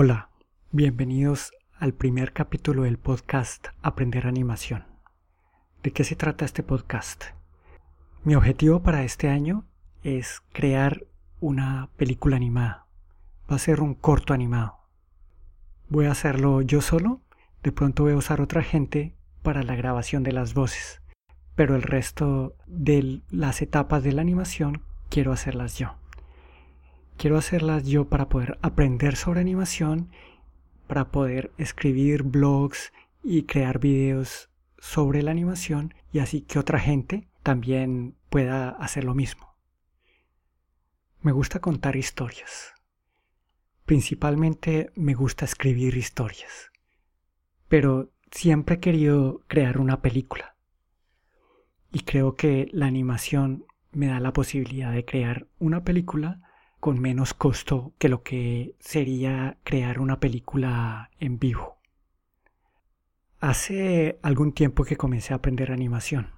Hola, bienvenidos al primer capítulo del podcast Aprender Animación. ¿De qué se trata este podcast? Mi objetivo para este año es crear una película animada. Va a ser un corto animado. Voy a hacerlo yo solo, de pronto voy a usar otra gente para la grabación de las voces, pero el resto de las etapas de la animación quiero hacerlas yo. Quiero hacerlas yo para poder aprender sobre animación, para poder escribir blogs y crear videos sobre la animación y así que otra gente también pueda hacer lo mismo. Me gusta contar historias. Principalmente me gusta escribir historias. Pero siempre he querido crear una película. Y creo que la animación me da la posibilidad de crear una película con menos costo que lo que sería crear una película en vivo. Hace algún tiempo que comencé a aprender animación,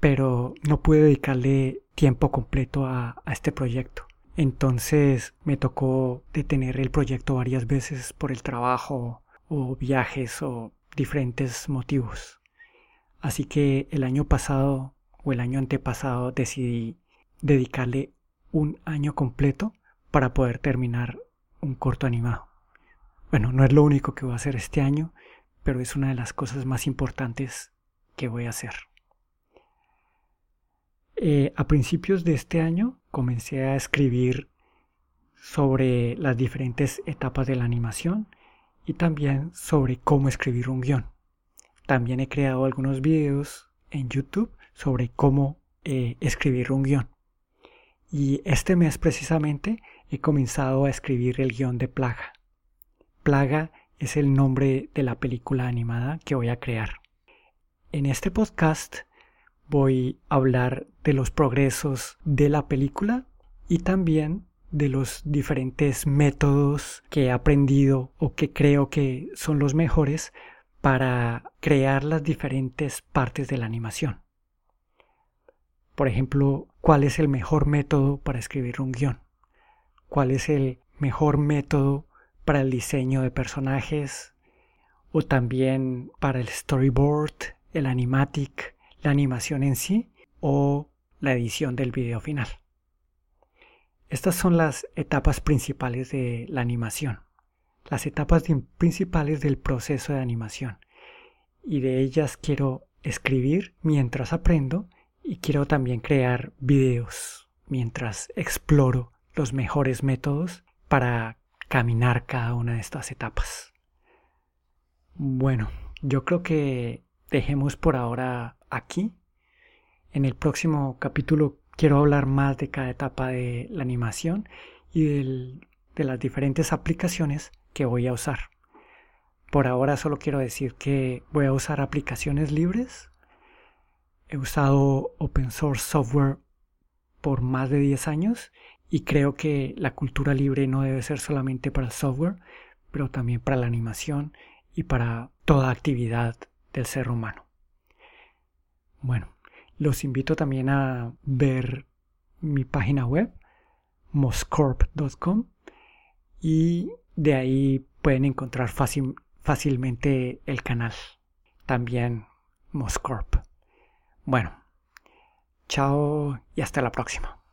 pero no pude dedicarle tiempo completo a, este proyecto. Entonces me tocó detener el proyecto varias veces por el trabajo o viajes o diferentes motivos. Así que el año pasado o el año antepasado decidí dedicarle un año completo para poder terminar un corto animado. Bueno, no es lo único que voy a hacer este año, pero es una de las cosas más importantes que voy a hacer. Eh, a principios de este año comencé a escribir sobre las diferentes etapas de la animación y también sobre cómo escribir un guion. También he creado algunos videos en YouTube sobre cómo eh, escribir un guion. Y este mes precisamente he comenzado a escribir el guion de Plaga. Plaga es el nombre de la película animada que voy a crear. En este podcast voy a hablar de los progresos de la película y también de los diferentes métodos que he aprendido o que creo que son los mejores para crear las diferentes partes de la animación. Por ejemplo, cuál es el mejor método para escribir un guion, cuál es el mejor método para el diseño de personajes o también para el storyboard, el animatic, la animación en sí o la edición del video final. Estas son las etapas principales de la animación, las etapas principales del proceso de animación. Y de ellas quiero escribir mientras aprendo y quiero también crear videos mientras exploro los mejores métodos para caminar cada una de estas etapas. Bueno, yo creo que dejemos por ahora aquí. En el próximo capítulo quiero hablar más de cada etapa de la animación y de las diferentes aplicaciones que voy a usar. Por ahora solo quiero decir que voy a usar aplicaciones libres He usado open source software por más de 10 años y creo que la cultura libre no debe ser solamente para el software, pero también para la animación y para toda actividad del ser humano. Bueno, los invito también a ver mi página web, moscorp.com, y de ahí pueden encontrar fácilmente el canal, también Moscorp. Bueno, chao y hasta la próxima.